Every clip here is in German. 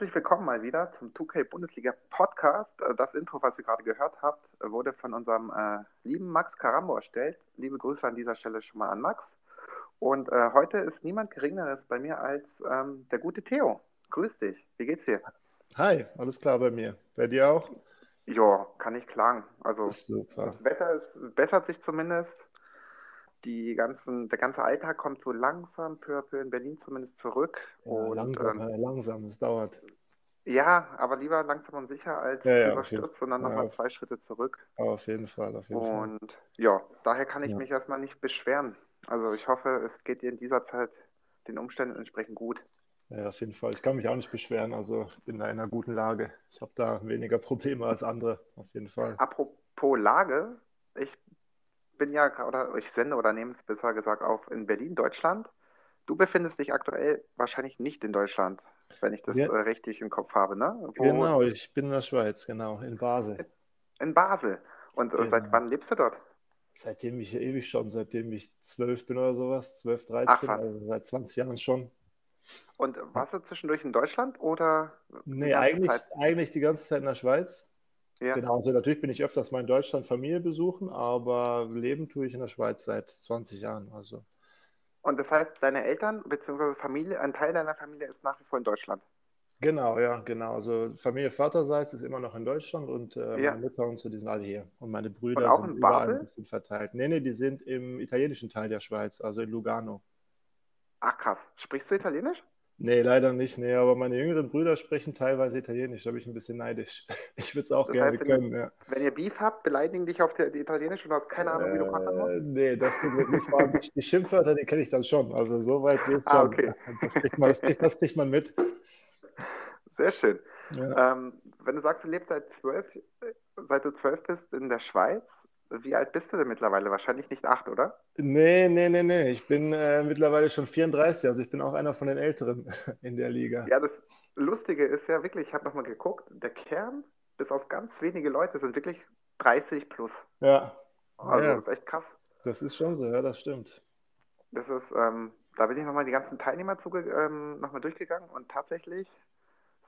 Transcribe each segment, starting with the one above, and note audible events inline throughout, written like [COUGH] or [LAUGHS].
Herzlich willkommen mal wieder zum 2K Bundesliga Podcast. Äh, Das Intro, was ihr gerade gehört habt, äh, wurde von unserem äh, lieben Max Carambo erstellt. Liebe Grüße an dieser Stelle schon mal an Max. Und äh, heute ist niemand Geringeres bei mir als ähm, der gute Theo. Grüß dich. Wie geht's dir? Hi, alles klar bei mir. Bei dir auch? Ja, kann ich klagen. Also Super. das Wetter ist, bessert sich zumindest. Die ganzen, der ganze Alltag kommt so langsam à peu in Berlin zumindest zurück. Ja, Und langsam, ähm, ja, langsam, es dauert. ja, aber lieber langsam und sicher als Ja, ja, überstürzt, sondern ja, nochmal auf- zwei Schritte zurück. Auf jeden Fall, auf jeden Fall. Und ja, daher kann ich Ja. mich erstmal nicht beschweren. Also ich hoffe, es geht dir in dieser Zeit den Umständen entsprechend gut. Ja, auf jeden Fall. Ich kann mich auch nicht beschweren, also ich bin da in einer guten Lage. Ich habe da weniger Probleme als andere, auf jeden Fall. Apropos Lage, ich bin ja, oder ich sende oder nehme es besser gesagt auf in Berlin, Deutschland. Du befindest dich aktuell wahrscheinlich nicht in Deutschland, wenn ich das Ja. äh, richtig im Kopf habe, ne? Wo, Genau, ich bin in der Schweiz, genau, in Basel. In Basel. Und äh, seit Genau. wann lebst du dort? Seitdem ich ewig schon, seitdem ich zwölf bin oder sowas, zwölf, Ach, 13, was. also seit 20 Jahren schon. Und warst du zwischendurch in Deutschland oder Nee, eigentlich, Zeit? eigentlich die ganze Zeit in der Schweiz. Ja. Genau, also natürlich bin ich öfters mal in Deutschland Familie besuchen, aber leben tue ich in der Schweiz seit 20 Jahren. Also Und das heißt, deine Eltern bzw. Familie, ein Teil deiner Familie ist nach wie vor in Deutschland. genau, ja, genau. Also Familie vaterseits ist immer noch in Deutschland und äh, Ja. meine Mutter und so, die sind alle hier. Und meine Und Brüder auch sind in überall Basel? ein bisschen verteilt. Nee, nee, die sind im italienischen Teil der Schweiz, also in Lugano. Ach krass. Sprichst du Italienisch? Nee, leider nicht. Nee, aber meine jüngeren Brüder sprechen teilweise Italienisch. Da bin ich ein bisschen neidisch. [LAUGHS] Ich würde es auch Das gerne heißt, wenn können, ja. Wenn ihr Beef habt, beleidigen dich auf der, die Italienisch und hast keine Ahnung, wie du? Äh, nee, das geht nicht. Vor die, Schimpfwörter, die kenne ich dann schon. Also so weit geht's Ah, schon. okay. Das kriegt man, das kriegt, das kriegt man mit. Sehr schön. Ja. Ähm, wenn du sagst, du lebst seit zwölf, äh, seit du zwölf bist in der Schweiz, wie alt bist du denn mittlerweile? Wahrscheinlich nicht acht, oder? Nee, nee, nee, nee. Ich bin äh, mittlerweile schon 34, also ich bin auch einer von den Älteren [LAUGHS] in der Liga. Ja, das Lustige ist ja wirklich, ich habe nochmal geguckt, der Kern, bis auf ganz wenige Leute, sind wirklich 30 plus. Ja, Also Ja. das ist echt krass. das ist schon so, ja, das stimmt. Das ist, ähm, da bin ich nochmal die ganzen Teilnehmer ähm, nochmal durchgegangen und tatsächlich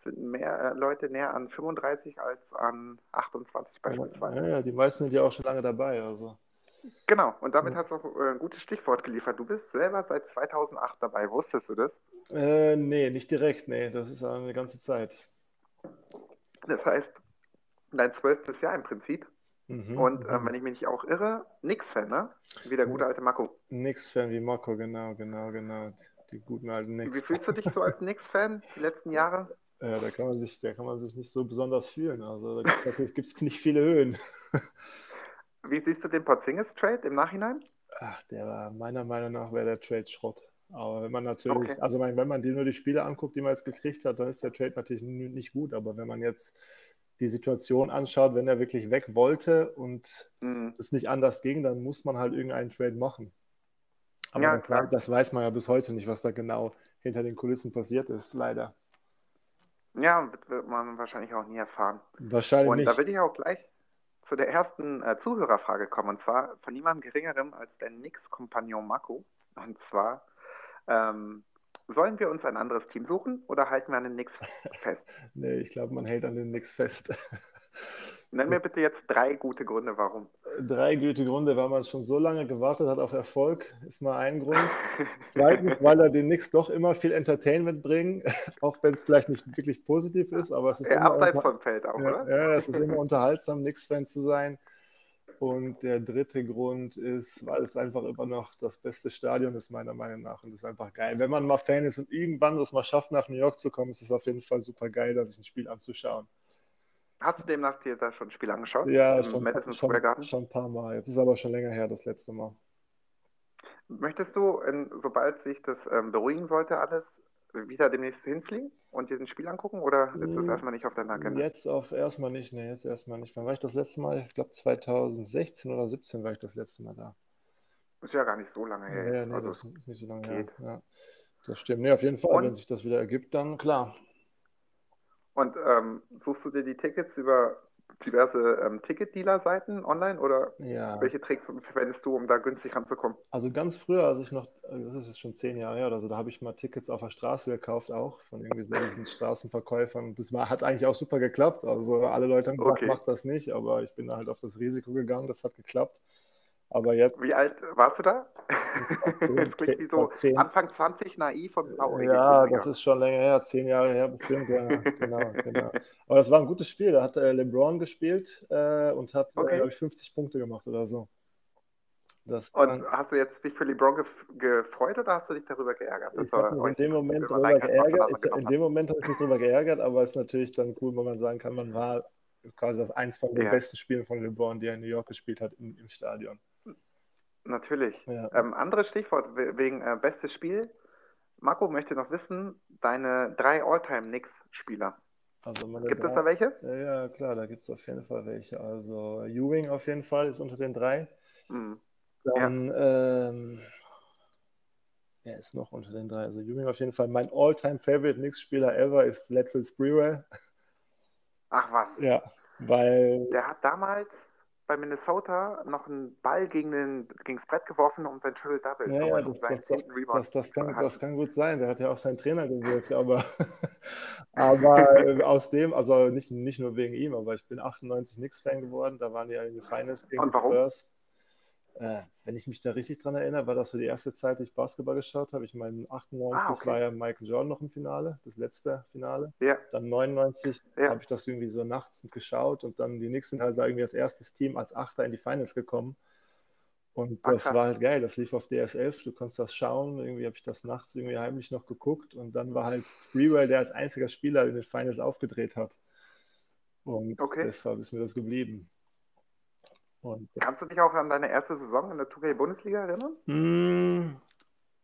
sind mehr äh, Leute näher an 35 als an 28 beispielsweise. Ja, ja, die meisten sind ja auch schon lange dabei, also. Genau, und damit hast du auch äh, ein gutes Stichwort geliefert. Du bist selber seit 2008 dabei, wusstest du das? Äh, nee, nicht direkt, nee, das ist eine ganze Zeit. Das heißt, dein zwölftes Jahr im Prinzip. Mhm, Und ähm, mhm. wenn ich mich nicht auch irre, Nix-Fan, ne? Wie der gute alte Marco. Nix-Fan wie Marco, genau, genau, genau. Die guten alten Wie Nix. fühlst du dich so als [LAUGHS] Nix-Fan die letzten Jahre? Ja, da kann man sich, da kann man sich nicht so besonders fühlen. Also da gibt gibt's nicht viele Höhen. [LAUGHS] Wie siehst du den Porzingis-Trade im Nachhinein? Ach, der war meiner Meinung nach wäre der Trade Schrott. Aber wenn man natürlich, Okay. also wenn man die, nur die Spiele anguckt, die man jetzt gekriegt hat, dann ist der Trade natürlich nicht gut. Aber wenn man jetzt die Situation anschaut, wenn er wirklich weg wollte und Hm, es nicht anders ging, dann muss man halt irgendeinen Trade machen. Aber Ja, klar. das weiß man ja bis heute nicht, was da genau hinter den Kulissen passiert ist, leider. Ja, wird, wird man wahrscheinlich auch nie erfahren. Wahrscheinlich Und da nicht. will ich auch gleich zu der ersten äh, Zuhörerfrage kommen, und zwar von niemandem Geringerem als der Nix-Kompagnon Marco. Und zwar, ähm, sollen wir uns ein anderes Team suchen oder halten wir an den Nix fest? [LAUGHS] Nee, ich glaube, man hält an den Nix fest. Nenn mir bitte jetzt drei gute Gründe, warum. Drei gute Gründe, weil man schon so lange gewartet hat auf Erfolg, ist mal ein Grund. [LAUGHS] Zweitens, weil er den Knicks doch immer viel Entertainment bringen, [LAUGHS] auch wenn es vielleicht nicht wirklich positiv ist, aber es ist Ja, immer abseits vom Feld auch, ja, oder? ja, es ist immer unterhaltsam, Knicks-Fan zu sein. Und der dritte Grund ist, weil es einfach immer noch das beste Stadion ist, meiner Meinung nach. Und das ist einfach geil. Wenn man mal Fan ist und irgendwann das mal schafft, nach New York zu kommen, ist es auf jeden Fall super geil, da sich ein Spiel anzuschauen. Hast du demnach dir da schon ein Spiel angeschaut? Ja, schon, Madison schon, Square Garden? schon ein paar Mal. Jetzt ist aber schon länger her, das letzte Mal. Möchtest du, sobald sich das ähm, beruhigen sollte, alles, wieder demnächst hinfliegen und dir ein Spiel angucken oder ist das Mm, erstmal nicht auf deiner Agenda? Jetzt auf erstmal nicht, ne, jetzt erstmal nicht. Wann war ich das letzte Mal? Ich glaube 2016 oder 17 war ich das letzte Mal da. Ist ja gar nicht so lange her. Ja, nee, Also das ist nicht so lange her. geht. Ja, das stimmt. Nee, auf jeden Fall, wenn Und, sich das wieder ergibt, dann klar. Und ähm, suchst du dir die Tickets über diverse ähm, Ticketdealer-Seiten online oder Ja, welche Tricks verwendest du, um da günstig ranzukommen? also ganz früher, als ich noch, also das ist jetzt schon zehn Jahre her oder so, da habe ich mal Tickets auf der Straße gekauft, auch von irgendwie so diesen Straßenverkäufern. Das war, hat eigentlich auch super geklappt. Also alle Leute haben gesagt, Okay. mach das nicht, aber ich bin da halt auf das Risiko gegangen, das hat geklappt. Aber jetzt Wie alt warst du da? zehn, [LAUGHS] klingt wie so zehn, Anfang 20, naiv und blauäugig, Ja, das ist schon länger her, zehn Jahre her bestimmt, ja, [LAUGHS] genau, genau. Aber das war ein gutes Spiel. Da hat äh, LeBron gespielt äh, und hat, äh, Okay. glaube ich, 50 Punkte gemacht oder so. Das Und war, hast du jetzt dich für LeBron gef gefreut oder hast du dich darüber geärgert, ich habe mich in dem Moment über darüber geärgert. Ich, in dem Moment habe ich mich darüber geärgert, aber es ist natürlich dann cool, wenn man sagen kann, man war quasi das eins von den Ja, besten Spielen von LeBron, die er in New York gespielt hat, im, im Stadion. Natürlich. Ja. Ähm, anderes Stichwort we- wegen äh, bestes Spiel. Marco möchte noch wissen, deine drei All-Time-Knicks-Spieler. Also Gibt es da welche? ja, ja, klar, da gibt es auf jeden Fall welche. Also Ewing auf jeden Fall ist unter den drei. Hm. Ja. Dann, ähm, wer ist noch unter den drei? Also Ewing auf jeden Fall. Mein All-Time-Favorite Knicks-Spieler ever ist Latrell Sprewell. Ach was. Ja, weil, Der hat damals bei Minnesota noch einen Ball gegen den, gegen das Brett geworfen, um sein Triple-Double ja, zu ja, um das, das, das, das, kann, das kann gut sein. Der hat ja auch seinen Trainer gewirkt, aber, [LAUGHS] aber äh, aus dem, also nicht, nicht nur wegen ihm, aber ich bin 98 Knicks-Fan geworden. Da waren die ja in den Finals gegen Und die warum? Spurs. Äh, wenn ich mich da richtig dran erinnere, war das so die erste Zeit, die ich Basketball geschaut habe. Ich meine, 98 Ah, okay. war ja Michael Jordan noch im Finale, das letzte Finale. Ja, Dann 99 ja. habe ich das irgendwie so nachts geschaut und dann die Knicks sind halt da irgendwie als erstes Team als Achter in die Finals gekommen. Und Ah, das krass. war halt geil. Das lief auf DS11. Du konntest das schauen. Irgendwie habe ich das nachts irgendwie heimlich noch geguckt. Und dann war halt Sprewell, der als einziger Spieler in den Finals aufgedreht hat. Und Okay. deshalb ist mir das geblieben. Und Kannst du dich auch an deine erste Saison in der 2K-Bundesliga erinnern? Mm,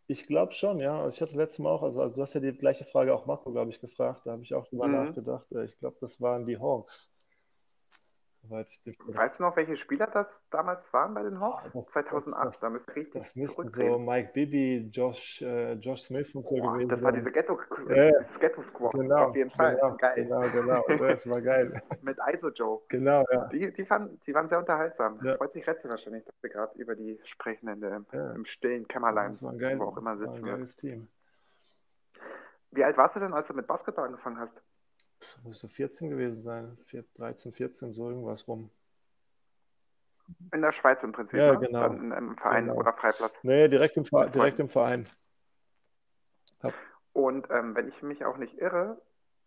ich glaube schon, ja. Also ich hatte letztes Mal auch, also, also du hast ja die gleiche Frage auch Marco, glaube ich, gefragt. Da habe ich auch drüber Mhm. nachgedacht. Äh, Ich glaube, das waren die Hawks. Soweit Weißt du noch, welche Spieler das damals waren bei den Hawks? Ah, das, das, 2008, das, da müsste richtig das müssten so. Mike Bibby, Josh, äh, Josh Smith und so Boah, gewesen das war diese Ghetto, Ja, dieses Ghetto-Squad, genau, auf jeden Fall. genau, Geil. genau, genau. Das war geil. [LAUGHS] Mit ISO Joe. Genau, ja. Die, die, fanden, die waren sehr unterhaltsam. Ja. Freut sich Retze wahrscheinlich, dass wir gerade über die sprechen in der, Ja. im stillen Kämmerlein, Das war ein, geil, wo auch immer war ein sitzen wir. geiles Team. Wie alt warst du denn, als du mit Basketball angefangen hast? Muss so 14 gewesen sein. Vier- 13, 14, so irgendwas rum. In der Schweiz im Prinzip, Ja, ne? genau. Dann im Verein Genau. oder Freiplatz. Nee, direkt im, Ver direkt im Verein. Hab, Und ähm, wenn ich mich auch nicht irre,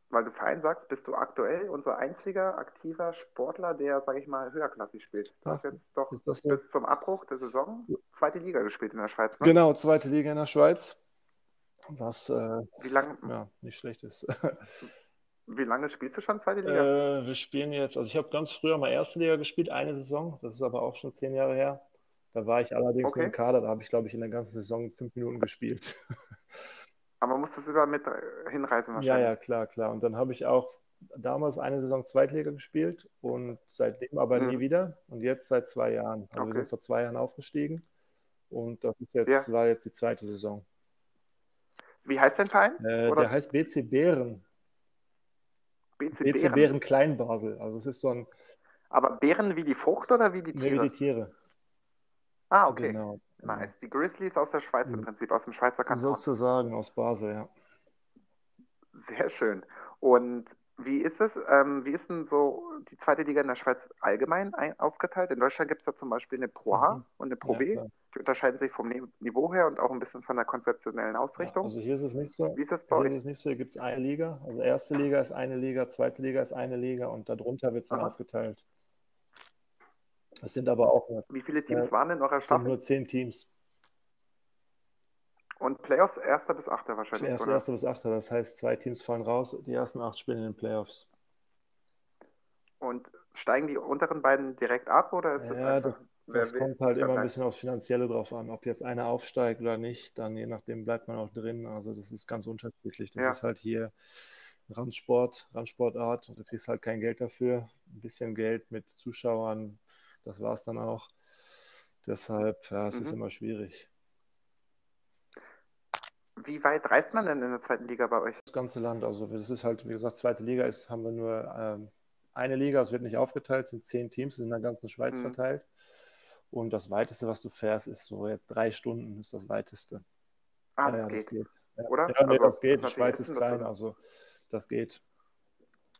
weil du Verein sagst, bist du aktuell unser einziger aktiver Sportler, der, sage ich mal, höherklassig spielt. Du hast jetzt doch das so? bis zum Abbruch der Saison zweite Liga gespielt in der Schweiz, ne? Genau, zweite Liga in der Schweiz. Was äh, Wie lange ja nicht schlecht ist. Wie lange spielst du schon zweite Liga? Äh, wir spielen jetzt, also ich habe ganz früher mal erste Liga gespielt, eine Saison. Das ist aber auch schon zehn Jahre her. Da war ich allerdings nur im Okay. Kader. Da habe ich, glaube ich, in der ganzen Saison fünf Minuten gespielt. Aber man muss das überall mit äh, hinreisen Ja, wahrscheinlich. ja, klar, klar. Und dann habe ich auch damals eine Saison Zweitliga gespielt und seitdem aber nie Mhm. wieder. Und jetzt seit zwei Jahren. Also wir Okay. sind vor zwei Jahren aufgestiegen und das ist jetzt, Ja. war jetzt die zweite Saison. Wie heißt dein Verein? Äh, der heißt BC Bären. BC BC Bären. Bären Kleinbasel. Also es ist so ein, Aber Bären wie die Frucht oder wie die nee, wie Tiere? die Tiere. Ah, okay. Genau. genau. Nice. Die Grizzlies aus der Schweiz im Mhm. Prinzip, aus dem Schweizer Kanton. Sozusagen aus Basel, ja. Sehr schön. Und wie ist es, ähm, wie ist denn so die zweite Liga in der Schweiz allgemein ein, aufgeteilt? In Deutschland gibt es da zum Beispiel eine Pro A Mhm. und eine Pro Ja, B. klar. Die unterscheiden sich vom Niveau her und auch ein bisschen von der konzeptionellen Ja, Ausrichtung. also hier ist es nicht so. Wie ist bei Hier ist es nicht so. Hier gibt es eine Liga. Also erste Liga ist eine Liga, zweite Liga ist eine Liga und darunter wird es dann Aha. aufgeteilt. Es sind aber auch nur, Wie viele Teams äh, waren in eurer es sind Staffel? nur zehn Teams. Und Playoffs erster bis achter wahrscheinlich, Erst oder? erste bis achte, das heißt, zwei Teams fallen raus, die ersten acht spielen in den Playoffs. Und steigen die unteren beiden direkt ab oder ist das Ja, einfach? Das will, kommt halt immer ein bisschen aufs Finanzielle drauf an. Ob jetzt einer aufsteigt oder nicht, dann je nachdem bleibt man auch drin. Also das ist ganz unterschiedlich. Das Ja. ist halt hier Randsport, Randsportart. Du kriegst halt kein Geld dafür. Ein bisschen Geld mit Zuschauern, das war es dann auch. Deshalb, ja, es ist Mhm. immer schwierig. Wie weit reist man denn in der zweiten Liga bei euch? Das ganze Land, also das ist halt, wie gesagt, zweite Liga ist, haben wir nur ähm, eine Liga, es wird nicht aufgeteilt, es sind zehn Teams, sind in der ganzen Schweiz Mhm. verteilt. Und das weiteste, was du fährst, ist so jetzt drei Stunden, ist das weiteste. Ah, Ja, das ja, das geht. geht. Ja, Oder? ja, nee, Also, das geht. Die das Schweiz ist klein, also das geht.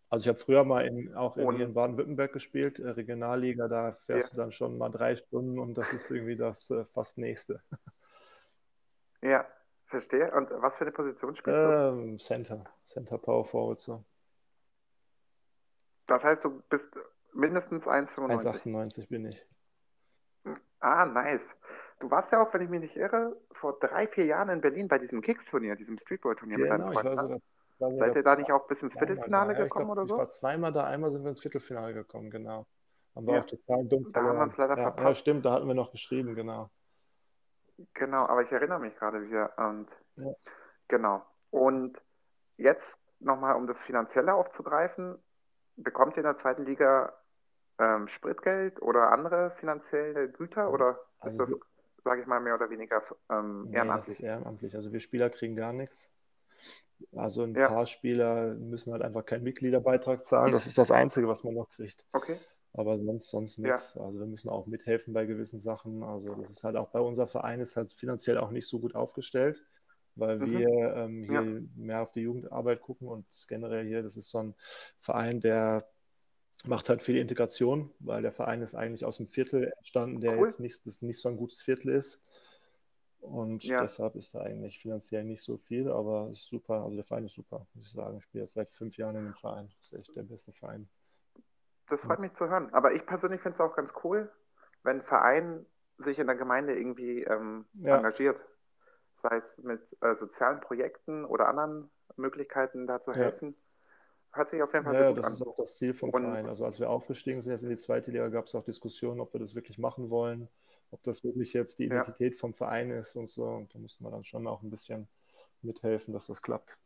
Also ich habe früher mal in, auch in, in Baden-Württemberg gespielt, äh, Regionalliga, da fährst du dann schon mal drei Stunden und das ist irgendwie das äh, fast nächste. Ja, verstehe. Und was für eine Position spielst du? Ähm, Center, Center Power Forward so. Das heißt, du bist mindestens 1,95. 1,98 bin ich. Ah, nice. Du warst ja auch, wenn ich mich nicht irre, vor drei, vier Jahren in Berlin bei diesem Kicks-Turnier, diesem Streetball-Turnier mit deinem Genau, ich Freund. war ne? sogar, war Seid ihr da nicht auch bis ins Viertelfinale da. Ja, ich gekommen glaub, oder ich so? war zweimal da, einmal sind wir ins Viertelfinale gekommen, genau. Haben wir Ja. auch total dumm Da haben wir uns leider Ja, ja, verpasst. stimmt, da hatten wir noch geschrieben, genau. Genau, aber ich erinnere mich gerade wieder. Und Ja. genau. Und jetzt nochmal, um das Finanzielle aufzugreifen, bekommt ihr in der zweiten Liga ähm, Spritgeld oder andere finanzielle Güter oder ist Also das, wir- sage ich mal, mehr oder weniger ähm, Nee, das ehrenamtlich? ist ehrenamtlich. Also wir Spieler kriegen gar nichts. Also ein Ja. paar Spieler müssen halt einfach keinen Mitgliederbeitrag zahlen. Das ist das Einzige, was man noch kriegt. Okay. Aber sonst, sonst Ja. nichts. Also wir müssen auch mithelfen bei gewissen Sachen. Also das ist halt auch bei unser Verein ist halt finanziell auch nicht so gut aufgestellt, weil Mhm. wir ähm, hier Ja. mehr auf die Jugendarbeit gucken und generell hier, das ist so ein Verein, der macht halt viel Integration, weil der Verein ist eigentlich aus dem Viertel entstanden, der Cool. jetzt nicht, das nicht so ein gutes Viertel ist. Und Ja. deshalb ist da eigentlich finanziell nicht so viel, aber ist super. Also der Verein ist super, muss ich sagen. Ich spiele jetzt seit fünf Jahren in dem Verein. Das ist echt der beste Verein. Das freut mich zu hören. Aber ich persönlich finde es auch ganz cool, wenn ein Verein sich in der Gemeinde irgendwie ähm, Ja. engagiert. Sei es mit äh, sozialen Projekten oder anderen Möglichkeiten, da zu Ja. helfen. Hört sich auf jeden Fall Ja, sehr ja, gut das an. ist auch das Ziel vom Und- Verein. Also als wir aufgestiegen sind jetzt in die zweite Liga, gab es auch Diskussionen, ob wir das wirklich machen wollen, ob das wirklich jetzt die Ja. Identität vom Verein ist und so. Und da mussten wir dann schon auch ein bisschen mithelfen, dass das klappt.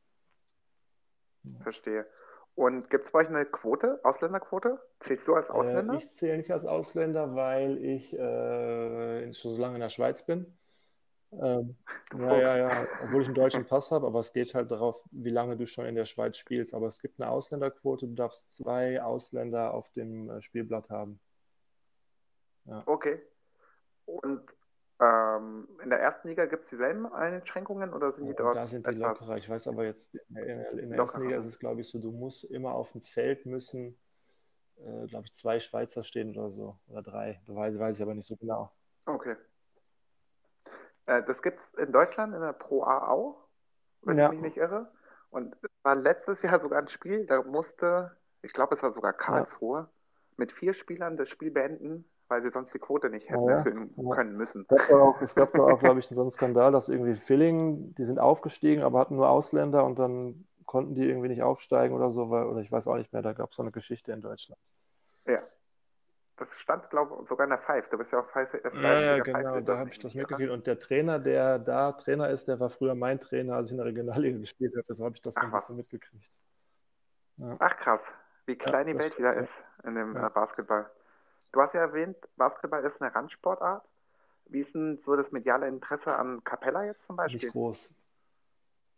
Verstehe. Und gibt es bei euch eine Quote, Ausländerquote? Zählst du als Ausländer? Äh, ich zähle nicht als Ausländer, weil ich äh, schon so lange in der Schweiz bin. Ähm, [LAUGHS] ja, ja, ja, obwohl ich einen deutschen Pass habe, aber es geht halt darauf, wie lange du schon in der Schweiz spielst. Aber es gibt eine Ausländerquote, du darfst zwei Ausländer auf dem äh, Spielblatt haben. Okay. Und ähm, in der ersten Liga gibt es dieselben Einschränkungen oder sind die Ja, dort da sind die lockerer. Ich weiß aber jetzt, in der, in der ersten. Liga ist es, glaube ich, so, du musst immer auf dem Feld müssen, äh, glaube ich, zwei Schweizer stehen oder so. Oder drei. Da weiß, weiß ich aber nicht so genau. Okay. Äh, das gibt es in Deutschland in der Pro A auch, wenn Ja. ich mich nicht irre. Und es war letztes Jahr sogar ein Spiel, da musste, ich glaube, es war sogar Karlsruhe, mit vier Spielern das Spiel beenden, weil sie sonst die Quote nicht hätten ja? erfüllen Ja. können müssen. Es gab da auch, es gab da auch, [LAUGHS] glaube ich, so einen Skandal, dass irgendwie Villingen, die sind aufgestiegen, aber hatten nur Ausländer und dann konnten die irgendwie nicht aufsteigen oder so, weil, oder ich weiß auch nicht mehr, da gab es so eine Geschichte in Deutschland. Ja. Das stand, glaube ich, sogar in der Five. Du bist ja auch Five, äh, Ja, ja, Freiwilliger genau, Pfeifenleser, da habe ich das mitgekriegt. Und der Trainer, der da Trainer ist, der war früher mein Trainer, als ich in der Regionalliga gespielt habe. Deshalb habe ich das so Ach ein was. bisschen mitgekriegt. Ja. Ach krass, wie klein die Welt wieder ja. ist in dem Ja. äh, Basketball. Du hast ja erwähnt, Basketball ist eine Randsportart. Wie ist denn so das mediale Interesse an Capella jetzt zum Nicht Beispiel? groß.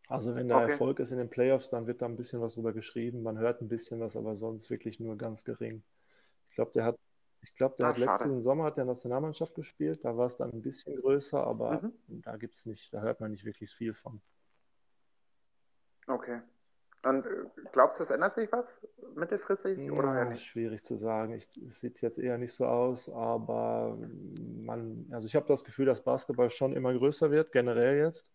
Also wenn da Okay. Erfolg ist in den Playoffs, dann wird da ein bisschen was drüber geschrieben. Man hört ein bisschen was, aber sonst wirklich nur ganz gering. Ich glaube, der hat, ich glaube, der Ah, hat letzten. Sommer hat der Nationalmannschaft gespielt. Da war es dann ein bisschen größer, aber Mhm. da gibt's nicht, da hört man nicht wirklich viel von. Okay. Und äh, glaubst du, es ändert sich was mittelfristig oder eher Ja, nicht? schwierig zu sagen. Ich, es sieht jetzt eher nicht so aus, aber man, also ich habe das Gefühl, dass Basketball schon immer größer wird, generell jetzt.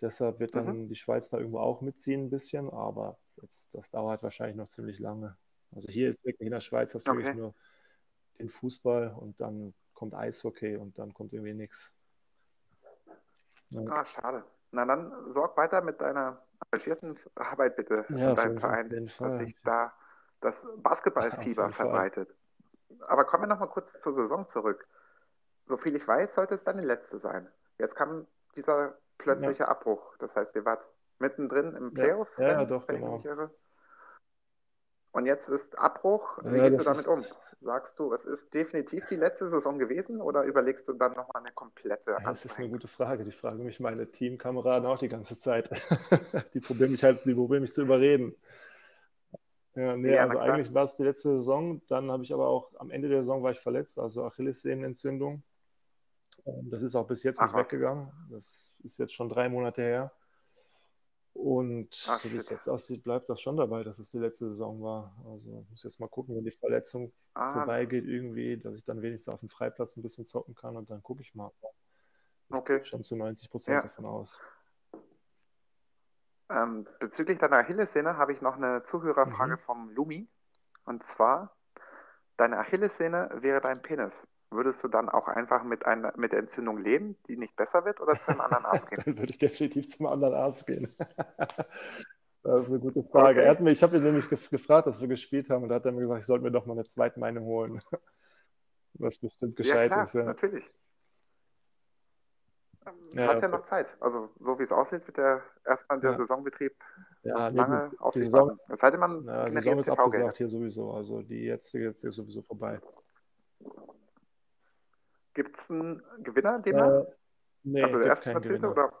Deshalb wird dann Mhm. die Schweiz da irgendwo auch mitziehen ein bisschen, aber jetzt, das dauert wahrscheinlich noch ziemlich lange. Also hier ist wirklich in der Schweiz hast du wirklich Okay. nur den Fußball und dann kommt Eishockey und dann kommt irgendwie nichts. Ah, schade. Na dann sorg weiter mit deiner engagierten Arbeit bitte Ja, deinem Verein, dass sich da das Basketballfieber Fall. verbreitet. Aber kommen wir noch mal kurz zur Saison zurück. soviel ich weiß, sollte es deine letzte sein. Jetzt kam dieser plötzliche Abbruch. Das heißt, ihr wart mittendrin im Ja, Playoffs, ja, ja, doch, genau. Und jetzt ist Abbruch. Wie Ja, gehst du damit um? Sagst du, es ist definitiv die letzte Saison gewesen oder überlegst du dann nochmal eine komplette Ja, das ist eine gute Frage. Die fragen mich meine Teamkameraden auch die ganze Zeit. [LAUGHS] Die probieren mich halt, die probieren mich zu überreden. Ja, nee, Ja, also eigentlich war es die letzte Saison. Dann habe ich aber auch am Ende der Saison war ich verletzt, also Achillessehnenentzündung. Ähm, Das ist auch bis jetzt Ach nicht weggegangen. Das ist jetzt schon drei Monate her. Und Ach, so wie es jetzt aussieht, bleibt das schon dabei, dass es die letzte Saison war. Also ich muss jetzt mal gucken, wenn die Verletzung Ah, vorbeigeht irgendwie, dass ich dann wenigstens auf dem Freiplatz ein bisschen zocken kann und dann gucke ich mal. Ich Okay. schon zu 90 Prozent Ja. davon aus. Ähm, bezüglich deiner Achillessehne habe ich noch eine Zuhörerfrage Mhm. vom Lumi. Und zwar, deine Achillessehne wäre dein Penis. Würdest du dann auch einfach mit einer mit der Entzündung leben, die nicht besser wird, oder zu einem anderen Arzt gehen? [LAUGHS] Dann würde ich definitiv zum anderen Arzt gehen. [LAUGHS] Das ist eine gute Frage. Okay. Er hat mir, ich habe ihn nämlich gef gefragt, dass wir gespielt haben, und da hat er mir gesagt, ich sollte mir doch mal eine Zweitmeinung holen. [LAUGHS] Was bestimmt Ja, gescheit klar, ist. Ja. natürlich. Ähm, Ja, Hast ja noch Zeit. Also, so wie es aussieht, wird der erstmal der Ja. Saisonbetrieb Ja, nee, lange gut. auf Die sich Saison, warten. Es sei denn, man ja, Saison ist TV-Gelder. abgesagt hier sowieso. Also die jetzt, jetzt ist sowieso vorbei. Gibt es einen Gewinner demnach? Äh, nee, also der Erstplatzierte Gewinner. oder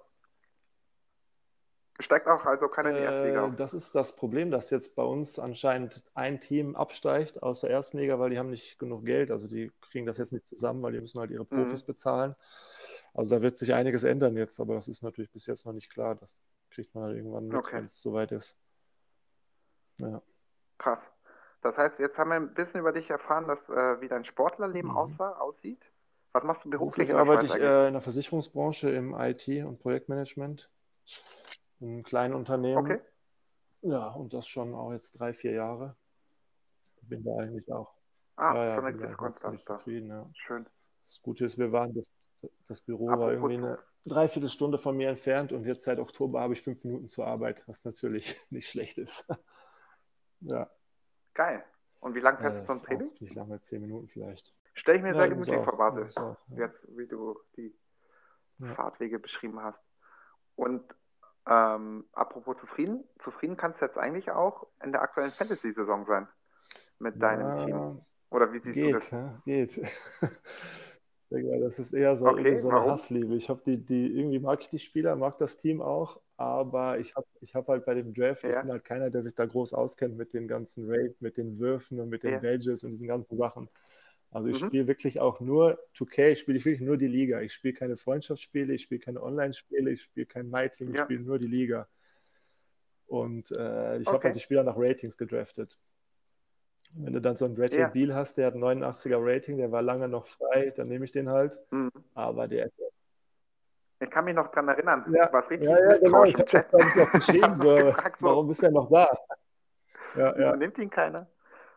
steigt auch also keiner in die erste Liga Äh, auf? das ist das Problem, dass jetzt bei uns anscheinend ein Team absteigt aus der ersten Liga, weil die haben nicht genug Geld. Also die kriegen das jetzt nicht zusammen, weil die müssen halt ihre Mhm. Profis bezahlen. Also da wird sich einiges ändern jetzt, aber das ist natürlich bis jetzt noch nicht klar. Das kriegt man halt irgendwann mit, Okay. wenn es soweit ist. Ja. Krass. Das heißt, jetzt haben wir ein bisschen über dich erfahren, dass, äh, wie dein Sportlerleben Mhm. aussah, aussieht. Was machst du beruflich Beruflich arbeite ich äh, in der Versicherungsbranche im IT- und Projektmanagement, in einem kleinen Unternehmen. Okay. Ja, und das schon auch jetzt drei, vier Jahre. Bin da eigentlich auch, Ah, ja, ja, bin zufrieden, ja. Schön. Das Gute ist, wir waren, das, das Büro war Apropos irgendwie eine Dreiviertelstunde von mir entfernt und jetzt seit Oktober habe ich fünf Minuten zur Arbeit, was natürlich [LAUGHS] nicht schlecht ist. Ja, Geil. Und wie lange fährst äh, du zum Training? nicht lange, zehn Minuten vielleicht. Stell ich mir Ja, sehr gemütlich vor, ist auch, ja. jetzt, wie du die Ja. Fahrtwege beschrieben hast. Und ähm, apropos zufrieden, zufrieden kannst du jetzt eigentlich auch in der aktuellen Fantasy-Saison sein mit deinem Team. Oder wie siehst du das? geht, [LAUGHS] ja, geht. Das ist eher so, Okay, so eine? Hassliebe. Ich habe die, die, irgendwie mag ich die Spieler, mag das Team auch, aber ich habe ich hab halt bei dem Draft, ich Ja. bin halt keiner, der sich da groß auskennt mit den ganzen Raid, mit den Würfen und mit den Ja. Badges und diesen ganzen Sachen. Also ich Mhm. spiele wirklich auch nur 2K, ich spiele wirklich nur die Liga. Ich spiele keine Freundschaftsspiele, ich spiele keine Online-Spiele, ich spiele kein My-Team, ich Ja. spiele nur die Liga. Und äh, ich habe Okay. halt die Spieler nach Ratings gedraftet. Wenn du dann so einen Bradley Ja. Beal hast, der hat 89er Rating, der war lange noch frei, dann nehme ich den halt. Mhm. Aber der ist Ich kann mich noch dran erinnern. Ja, warst richtig ja, ja, genau. Ich habe das nicht auch [LAUGHS] geschrieben, Ich so, hab gefragt, so, warum ist er noch da? Ja, ja, nimmt ihn keiner?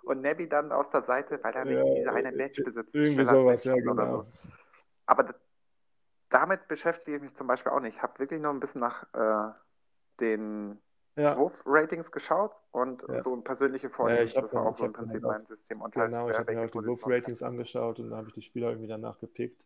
Und Nebby dann aus der Seite, weil er Ja, nicht diese eine Badge besitzt. irgendwie schneller als sowas, ja, genau. so. Aber damit beschäftige ich mich zum Beispiel auch nicht. Ich habe wirklich nur ein bisschen nach äh, den Ja, Wurf-Ratings geschaut und Ja. so persönliche ja, Vorlieben. ich habe das war dann, auch so im dann Prinzip halt auch, mein System. Und halt, genau, ich habe mir auch die Position hat. Wurf-Ratings angeschaut und da habe ich die Spieler irgendwie danach gepickt.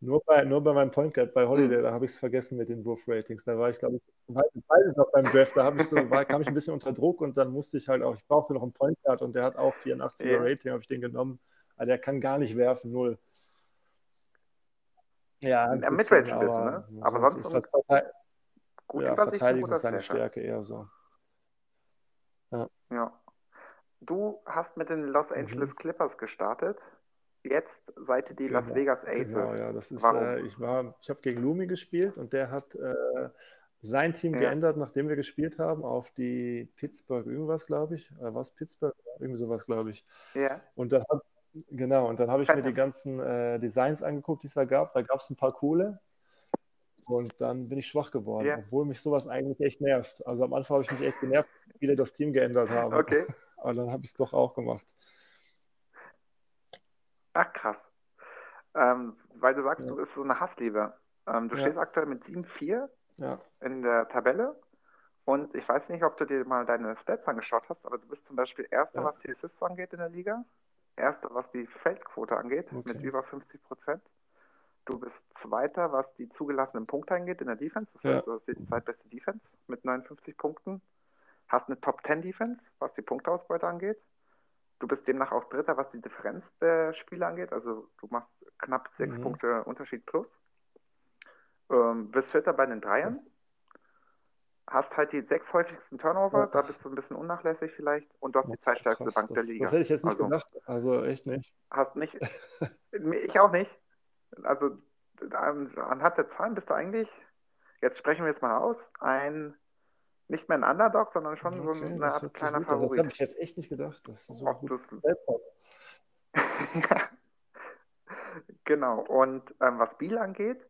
Nur bei, nur bei meinem Point Guard, bei Holiday, Hm. da habe ich es vergessen mit den Wurf-Ratings. Da war ich, glaube ich, weiß ich noch beim Draft, da ich so, war, kam ich ein bisschen unter Druck und dann musste ich halt auch, ich brauchte noch einen Point Guard und der hat auch 84er Ja. Rating, habe ich den genommen. Aber der kann gar nicht werfen, null. Ja, ein Ja, Midrange ein bisschen, aber ne? Aber sonst sonst ist um Verte- gut ja, Verteidigung ist seine. Stärke eher so. Ja. Du hast mit den Los Mhm. Angeles Clippers gestartet. Jetzt seid ihr die Las Genau, Vegas Aces. genau, ja, das ist, Warum? äh, ich war, ich habe gegen Lumi gespielt und der hat äh, sein Team Ja. geändert, nachdem wir gespielt haben, auf die Pittsburgh irgendwas, glaube ich. Äh, was Pittsburgh? Irgendwie sowas, glaube ich. Ja. Und dann hab, genau, und dann habe ich mir die ganzen äh, Designs angeguckt, die es da gab. Da gab es ein paar coole. Und dann bin ich schwach geworden, Ja. obwohl mich sowas eigentlich echt nervt. Also am Anfang habe ich mich echt genervt, dass viele das Team geändert haben. Okay. [LAUGHS] Aber dann habe ich es doch auch gemacht. Ach, krass. Ähm, weil du sagst, Ja. du bist so eine Hassliebe. Ähm, du Ja. stehst aktuell mit 7-4 Ja, in der Tabelle. Und ich weiß nicht, ob du dir mal deine Stats angeschaut hast, aber du bist zum Beispiel Erster, Ja. was die Assists angeht in der Liga. Erster, was die Feldquote angeht, mit Okay. über 50 Prozent. Du bist Zweiter, was die zugelassenen Punkte angeht in der Defense. Das Ja. heißt, du hast die zweitbeste Defense mit 59 Punkten. Hast eine Top 10 Defense, was die Punkteausbeute angeht. Du bist demnach auch Dritter, was die Differenz der Spiele angeht. Also du machst knapp sechs Mhm. Punkte Unterschied plus. Ähm, bist Vierter bei den Dreiern. Hast halt die sechs häufigsten Turnover, Ja. da bist du ein bisschen unnachlässig vielleicht. Und du hast die zweitstärkste Krass, Bank das, der Liga. das hätte ich jetzt nicht also, gedacht. Also echt nicht. Hast nicht. [LAUGHS] ich auch nicht. Also an- anhand der Zahlen bist du eigentlich, jetzt sprechen wir jetzt mal aus, ein nicht mehr ein Underdog, sondern schon so Okay, eine das Art sich kleiner an. Das Favorit. habe ich jetzt echt nicht gedacht. Das ist so Ob gut. das- [LAUGHS] genau. Und ähm, was Biel angeht,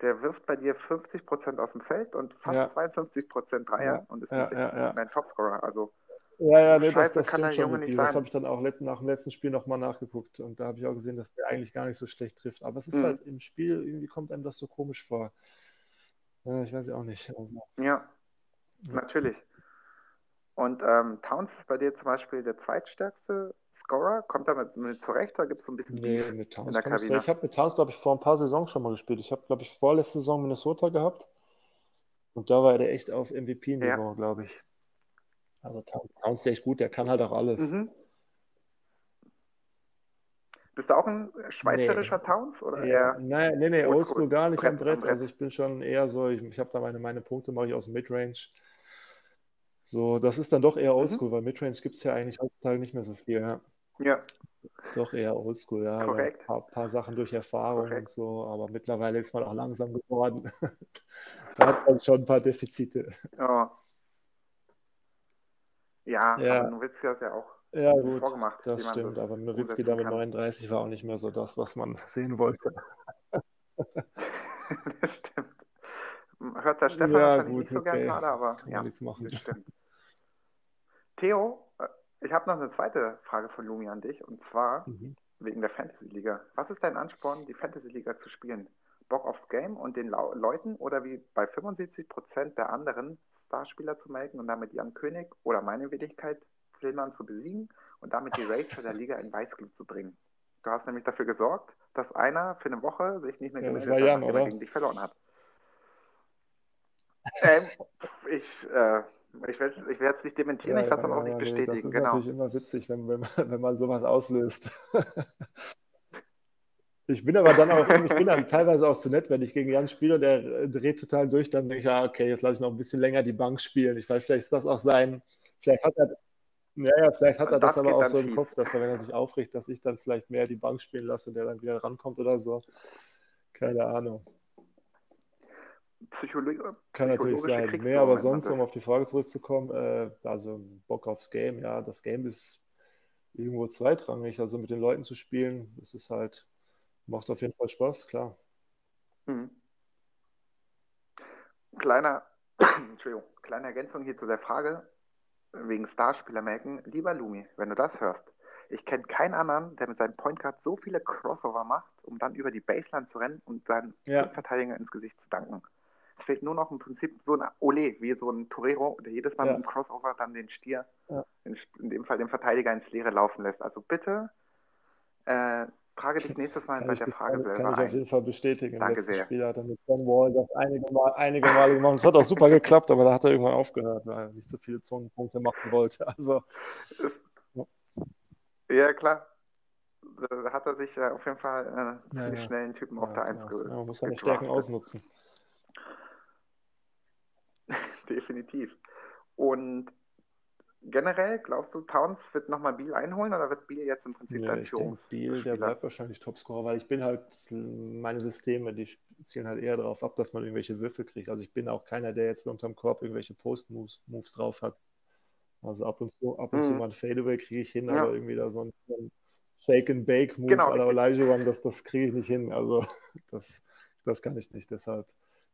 der wirft bei dir 50% aus dem Feld und fast Ja. 52% Dreier Ja, und ist ja, ein ja, ja. dein Topscorer. Also Ja, ja, nee, das, Scheiße das kann der stimmt schon Junge mit. Das habe ich dann auch nach dem letzten Spiel nochmal nachgeguckt und da habe ich auch gesehen, dass der eigentlich gar nicht so schlecht trifft. Aber es ist Mhm. halt im Spiel, irgendwie kommt einem das so komisch vor. Ich weiß ja auch nicht. Also, ja, Ja. natürlich. Und ähm, Towns ist bei dir zum Beispiel der zweitstärkste Scorer. Kommt damit mit zurecht oder gibt es so ein bisschen nee, mit Towns in der kann ich Kabine? Ich habe mit Towns, glaube ich, vor ein paar Saisons schon mal gespielt. Ich habe, glaube ich, vorletzte Saison Minnesota gehabt und da war der echt auf MVP-Niveau, glaube ich. Also Towns, ist echt gut, der kann halt auch alles. Mhm. Bist du auch ein schweizerischer Nee. Towns oder Ja, eher? nein, nee, nee, Oldschool, gar nicht am Brett, am Brett. Brett. Also ich bin schon eher so, ich, ich habe da meine, meine Punkte, mache ich aus dem Midrange. So, das ist dann doch eher Mhm. Oldschool, weil Midrange gibt es ja eigentlich heutzutage nicht mehr so viel. Ja. Ja, Doch eher Oldschool, ja. Ein paar, paar Sachen durch Erfahrung und Korrekt. so, aber mittlerweile ist man auch langsam geworden. [LAUGHS] Da hat man schon ein paar Defizite. Ja. Ja, Ja. aber Nowitzki hat ja auch Ja, gut vorgemacht, das stimmt, das aber Nowitzki da mit kann. 39 war auch nicht mehr so das, was man [LAUGHS] sehen wollte. [LAUGHS] das stimmt. Hört der Stefan Ja, gut, nicht so okay, gerade, aber kann ja, nichts machen. Theo, ich habe noch eine zweite Frage von Lumi an dich und zwar Mhm. wegen der Fantasy-Liga. Was ist dein Ansporn, die Fantasy-Liga zu spielen? Bock aufs Game und den Lau Leuten oder wie bei 75% der anderen Starspieler zu melken und damit Jan König oder meine Wenigkeit Tillmann zu besiegen und damit die Racer der [LAUGHS] Liga in Weißglut zu bringen? Du hast nämlich dafür gesorgt, dass einer für eine Woche sich nicht mehr Ja, gemeldet hat, Jan, er oder? gegen dich verloren hat. Ähm, ich, äh, ich werde es nicht dementieren, Ja, ich werde es aber auch nicht nee, das bestätigen, ist genau. natürlich immer witzig, wenn, wenn man, wenn man sowas auslöst. [LAUGHS] Ich bin aber dann auch, ich bin dann teilweise auch zu nett, wenn ich gegen Jan spiele und der äh, dreht total durch, dann denke ich, ah, okay, jetzt lasse ich noch ein bisschen länger die Bank spielen. Ich weiß, vielleicht ist das auch sein, vielleicht hat er, ja, ja, vielleicht hat er Das das aber auch so im. Kopf, dass er, wenn er sich aufregt, dass ich dann vielleicht mehr die Bank spielen lasse und der dann wieder rankommt oder so. Keine Ahnung. Psychologie, Kann natürlich sein. Nee, aber sonst, um auf die Frage zurückzukommen, äh, also Bock aufs Game, ja, das Game ist irgendwo zweitrangig. Also mit den Leuten zu spielen, das ist halt, macht auf jeden Fall Spaß, klar. Mhm. Kleiner, [CLEARS THROAT] Entschuldigung, kleine Ergänzung hier zu der Frage wegen Starspieler melken. Lieber Lumi, wenn du das hörst, ich kenne keinen anderen, der mit seinem Point Guard so viele Crossover macht, um dann über die Baseline zu rennen und seinen Ja. Verteidiger ins Gesicht zu danken. Es fehlt nur noch im Prinzip so ein Ole, wie so ein Torero, der jedes Mal Ja. mit dem Crossover dann den Stier, Ja. in, in dem Fall den Verteidiger ins Leere laufen lässt. Also bitte äh, trage dich nächstes Mal bei der Frage selber kann ich auf jeden Fall bestätigen. Danke sehr. Spiel hat er mit John Wall das einige, Mal, einige Male gemacht. Es hat auch super geklappt, aber da hat er irgendwann aufgehört, weil er nicht so viele Zonenpunkte machen wollte. Also, Ja, klar. Da hat er sich auf jeden Fall äh, Ja, ja. schnell einen Typen ja, auf der Eins ja, ge ja, man muss seine. Stärken ausnutzen. Definitiv. Und generell, glaubst du, Towns wird nochmal Biel einholen oder wird Biel jetzt im Prinzip dein ich denke, Biel, der bleibt wahrscheinlich Topscorer, weil ich bin halt, meine Systeme, die zielen halt eher darauf ab, dass man irgendwelche Würfel kriegt. Also ich bin auch keiner, der jetzt unterm Korb irgendwelche Post-Moves Moves drauf hat. Also ab und zu, ab und zu Mhm. mal ein Fadeaway kriege ich hin, Ja. aber irgendwie da so ein, Shake-and-Bake-Move Genau, richtig. Olajuwon, das, das kriege ich nicht hin. Also [LAUGHS] das, das kann ich nicht. Deshalb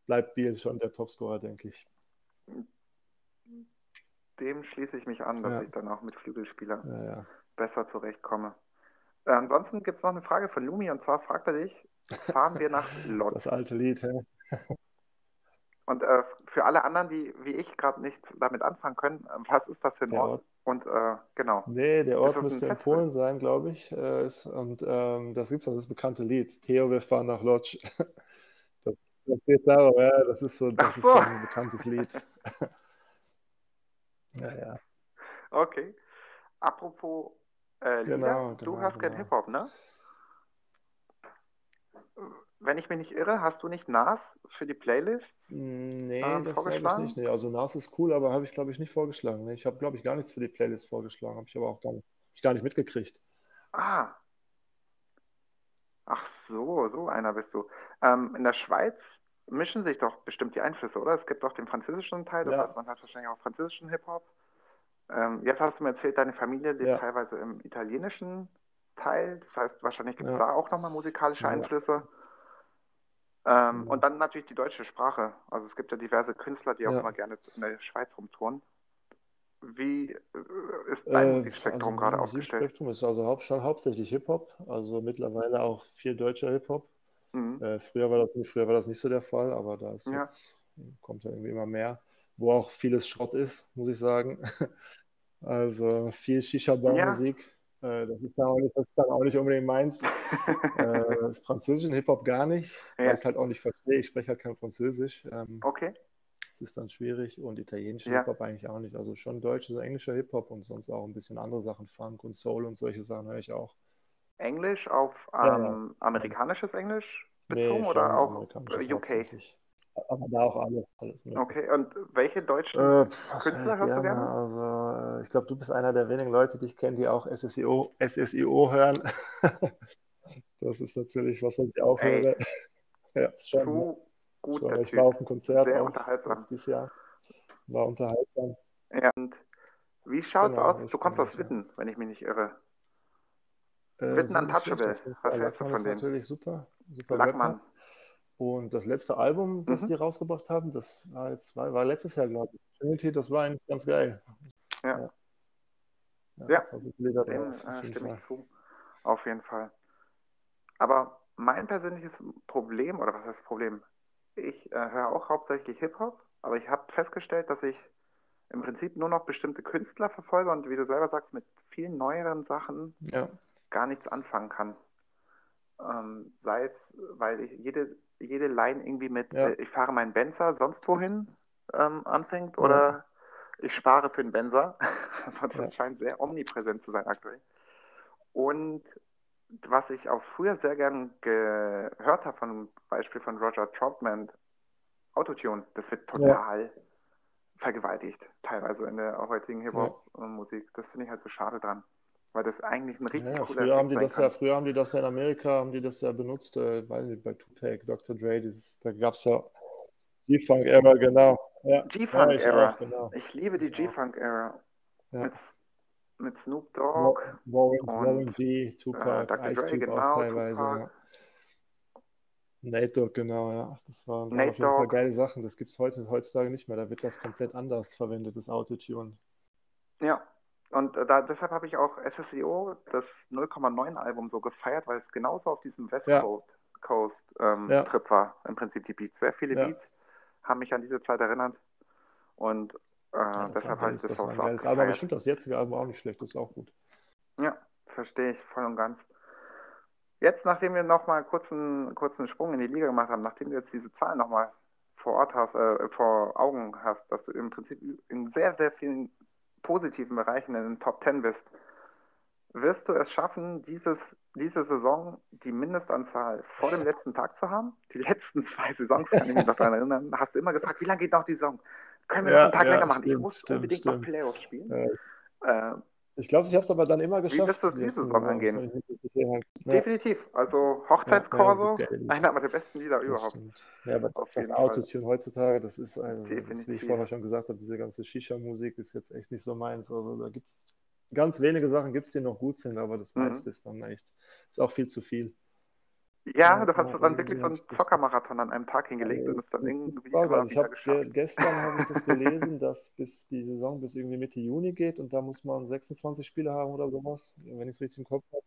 bleibt Biel schon der Topscorer, denke ich. Dem schließe ich mich an, dass Ja. ich dann auch mit Flügelspieler Ja, ja. besser zurechtkomme. Äh, ansonsten gibt es noch eine Frage von Lumi und zwar fragt er dich, fahren wir nach [LAUGHS] Lodz? Das alte Lied, hä? [LAUGHS] Und äh, für alle anderen, die wie ich gerade nicht damit anfangen können, äh, was ist das für ein Der Ort? Ort. Und äh, genau. Nee, der Ort müsste in? Polen sein, glaube ich. Äh, ist, und ähm, das gibt es das bekannte Lied. Theo, wir fahren nach Lodz. [LAUGHS] Das, geht darum, ja, das ist so, das Ach ist so. so ein bekanntes Lied. [LAUGHS] Ja, ja. Okay. Apropos äh, Lieder, Genau, du genau, hörst gern genau. Hip-Hop, ne? Wenn ich mich nicht irre, hast du nicht Nas für die Playlist? Nee, Ähm, das glaube ich vorgeschlagen? nicht. Nee, also Nas ist cool, aber habe ich, glaube ich, nicht vorgeschlagen. Nee, ich habe, glaube ich, gar nichts für die Playlist vorgeschlagen. Habe ich aber auch gar nicht, ich gar nicht mitgekriegt. Ah. Ach so, so einer bist du. Ähm, in der Schweiz mischen sich doch bestimmt die Einflüsse, oder? Es gibt auch den französischen Teil, das Ja. heißt, man hat wahrscheinlich auch französischen Hip-Hop. Ähm, jetzt hast du mir erzählt, deine Familie lebt Ja. teilweise im italienischen Teil. Das heißt, wahrscheinlich gibt es Ja. da auch nochmal musikalische. Einflüsse. Ähm, Mhm. und dann natürlich die deutsche Sprache. Also es gibt ja diverse Künstler, die auch immer gerne in der Schweiz rumtouren. Wie äh, ist dein Äh, Musikspektrum also gerade aufgestellt? Musikspektrum ist also hauptsächlich Hip-Hop, also mittlerweile auch viel deutscher Hip-Hop. Mhm. Äh, früher war das nicht, früher war das nicht so der Fall, aber da Ja. jetzt, kommt ja irgendwie immer mehr, wo auch vieles Schrott ist, muss ich sagen. [LAUGHS] Also viel Shisha-Bar-Musik. Äh, das ist dann auch nicht, das ist dann auch nicht unbedingt meins. [LAUGHS] Äh, französischen Hip-Hop gar nicht, weil Ja. ich es halt auch nicht verstehe. Ich spreche halt kein Französisch. Ähm, Okay. das ist dann schwierig und italienischen Ja. Hip-Hop eigentlich auch nicht. Also schon deutsches, englischer Hip-Hop und sonst auch ein bisschen andere Sachen, Funk und Soul und solche Sachen höre ich auch. Englisch auf ähm, amerikanisches Englisch Nee, bezogen schon oder auch UK? Aber da auch alles, alles. Okay, und welche deutschen Äh, Künstler hörst du gerne? Also, äh, ich glaube, du bist einer der wenigen Leute, die ich kenne, die auch SSIO, SSIO hören. [LAUGHS] Das ist natürlich was, was ich auch Ey. höre. [LAUGHS] Ja, ist schon, zu guter schon. Ich Typ. war auf einem Konzert Sehr auch unterhaltsam. dieses Jahr. War unterhaltsam. Ja, und wie schaut's Genau, aus? Du kommst aus ich, ja. Witten, wenn ich mich nicht irre. Äh, Witten so nicht schlecht Untouchable. auf jeden Was Fall. hältst du Lackmann von ist denen? natürlich super. Super Lackmann. Rapper. Und das letzte Album, das Mhm. die rausgebracht haben, das war jetzt, war, war letztes Jahr, glaube ich. Trinity, das war eigentlich ganz geil. Ja. Ja. Ja, Ja, Dem äh, jeden stimme Fall. ich zu. Auf jeden Fall. Aber mein persönliches Problem, oder was heißt Problem? Ich äh, höre auch hauptsächlich Hip-Hop, aber ich habe festgestellt, dass ich im Prinzip nur noch bestimmte Künstler verfolge und wie du selber sagst, mit vielen neueren Sachen Ja, gar nichts anfangen kann. Ähm, sei es, weil ich jede, jede Line irgendwie mit Ja. äh, ich fahre meinen Benzer sonst wohin ähm, anfängt Ja. oder ich spare für den Benzer. [LAUGHS] Das Ja. scheint sehr omnipräsent zu sein aktuell. Und was ich auch früher sehr gern gehört habe, von Beispiel von Roger Troutman, Autotune, das wird total vergewaltigt, teilweise in der heutigen Hip-Hop-Musik. Das finde ich halt so schade dran. Weil das eigentlich ein richtig ja, früher haben die das sein ja, kann. früher haben die das ja in Amerika, haben die das ja benutzt, äh, weiß nicht, bei Tupac, Dr. Dre, dieses, da gab es ja G-Funk-Era, genau. Ja, ja, G-Funk-Era. auch, genau. Ich liebe die auch. G-Funk-Era. Ja. Mit, mit Snoop Dogg, Warren, Warren G, äh, Tupac, Dr. Ice Cube auch genau, teilweise, Tupac. ja. Nate Dogg, genau, ja. Das waren, waren auf jeden Fall geile Sachen. Das gibt es heute, heutzutage nicht mehr. Da wird das komplett anders verwendet, das Autotune. Ja. Und äh, da, deshalb habe ich auch SSEO, das 0,9 Album, so gefeiert, weil es genauso auf diesem West Ja. Coast, Coast ähm, Ja. Trip war, im Prinzip die Beats. Sehr viele Ja. Beats haben mich an diese Zeit erinnert. Und äh, Ja, deshalb habe ich das das auch geiles Album. Aber finde das jetzige Album auch nicht schlecht, das ist auch gut. Ja, verstehe ich voll und ganz. Jetzt, nachdem wir nochmal kurz einen kurzen Sprung in die Liga gemacht haben, nachdem du jetzt diese Zahlen nochmal vor Ort hast, äh, vor Augen hast, dass du im Prinzip in sehr, sehr vielen positiven Bereichen in den Top 10 bist, wirst du es schaffen, dieses, diese Saison die Mindestanzahl vor dem letzten Tag zu haben? Die letzten zwei Saisons, kann ich mich noch daran erinnern, hast du immer gefragt, wie lange geht noch die Saison? Können wir noch Ja, einen Tag ja, länger machen? ich stimmt, muss stimmt, unbedingt noch stimmt. Playoffs spielen. Äh, Äh, ich glaube, ich habe es aber dann immer Wie geschafft. wirst du die diese letzten Saison Saisons, angehen? Ja, Definitiv. Also ja, ja, Hochzeitskorso, geile Lieder. einer der besten Lieder Das überhaupt. stimmt. Ja, aber Auf das jeden Fall. Autotune heutzutage, das ist, also, das, wie ich vorher schon gesagt habe, diese ganze Shisha-Musik ist jetzt echt nicht so meins. Also da gibt es ganz wenige Sachen, gibt's, die noch gut sind, aber das Mhm. meiste ist dann echt, ist auch viel zu viel. Ja, Ja, du hast ja, dann wirklich so einen hab Zockermarathon an einem Tag hingelegt und es dann Gute irgendwie Frage. Also ich geschafft. gestern habe ich das [LAUGHS] gelesen, dass bis die Saison bis irgendwie Mitte Juni geht und da muss man 26 Spiele haben oder sowas, wenn ich es richtig im Kopf habe.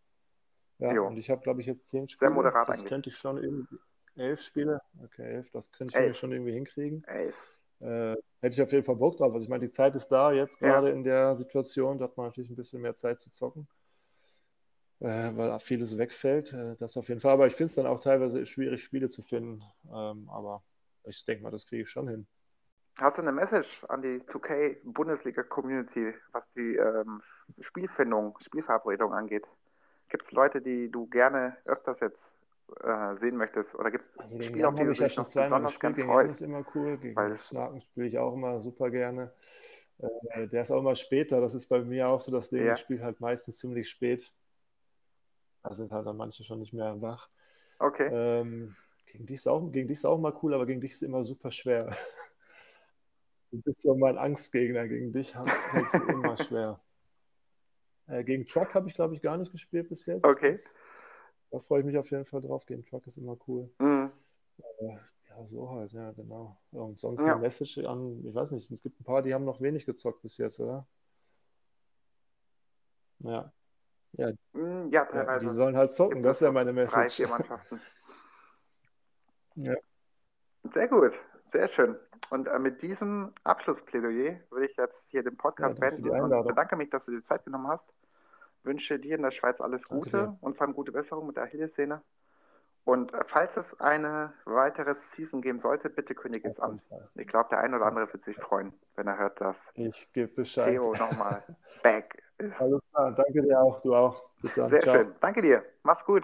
Ja, Jo. und ich habe, glaube ich, jetzt 10 Sehr Spiele. moderat Das eigentlich. könnte ich schon irgendwie, elf Spiele. Okay, elf, das könnte ich Elf. schon irgendwie hinkriegen. Elf. Äh, hätte ich auf jeden Fall Bock drauf. Also ich meine, die Zeit ist da, jetzt Ja. gerade in der Situation, da hat man natürlich ein bisschen mehr Zeit zu zocken, äh, weil auch vieles wegfällt. Äh, das auf jeden Fall. Aber ich finde es dann auch teilweise schwierig, Spiele zu finden. Ähm, aber ich denke mal, das kriege ich schon hin. Hast du eine Message an die 2K Bundesliga Community, was die ähm, Spielfindung, Spielverabredung angeht? Gibt es Leute, die du gerne öfters jetzt äh, sehen möchtest? Oder gibt es Also Spiele, auf die du ich ja dich schon zweimal gespielt. Gegen Jan ist freust? immer cool. Gegen Weil- Schnaken spiele ich auch immer super gerne. Äh, der ist auch immer später. Das ist bei mir auch so das Ding. Ja. Ich spiele halt meistens ziemlich spät. Da sind halt dann manche schon nicht mehr wach. Okay. Ähm, gegen dich ist auch, gegen dich ist auch mal cool, aber gegen dich ist immer super schwer. [LAUGHS] Du bist so mein Angstgegner. Gegen dich fällt es immer [LAUGHS] schwer. Äh, gegen Truck habe ich, glaube ich, gar nicht gespielt bis jetzt. Okay. Da freue ich mich auf jeden Fall drauf. Gegen Truck ist immer cool. Mhm. Äh, Ja, so halt, ja, genau. Und sonst Ja. eine Message an, ich weiß nicht, es gibt ein paar, die haben noch wenig gezockt bis jetzt, oder? Ja, Mhm, Ja, ja, die teilweise. sollen halt zocken, das wäre meine drei, Message. vier Mannschaften. [LAUGHS] Ja. Sehr gut, sehr schön. Und äh, mit diesem Abschlussplädoyer würde ich jetzt hier den Podcast Ja, die beenden und bedanke mich, dass du dir Zeit genommen hast. Wünsche dir in der Schweiz alles Danke Gute dir. und vor allem gute Besserung mit der Achillessehne. Und äh, falls es eine weitere Season geben sollte, bitte kündige es an. Ich glaube, der ein oder andere wird sich freuen, wenn er hört, dass Ich gebe Bescheid. Theo nochmal [LAUGHS] back. Alles klar, danke dir auch, du auch. Bis dann, Sehr ciao. schön. Danke dir. Mach's gut.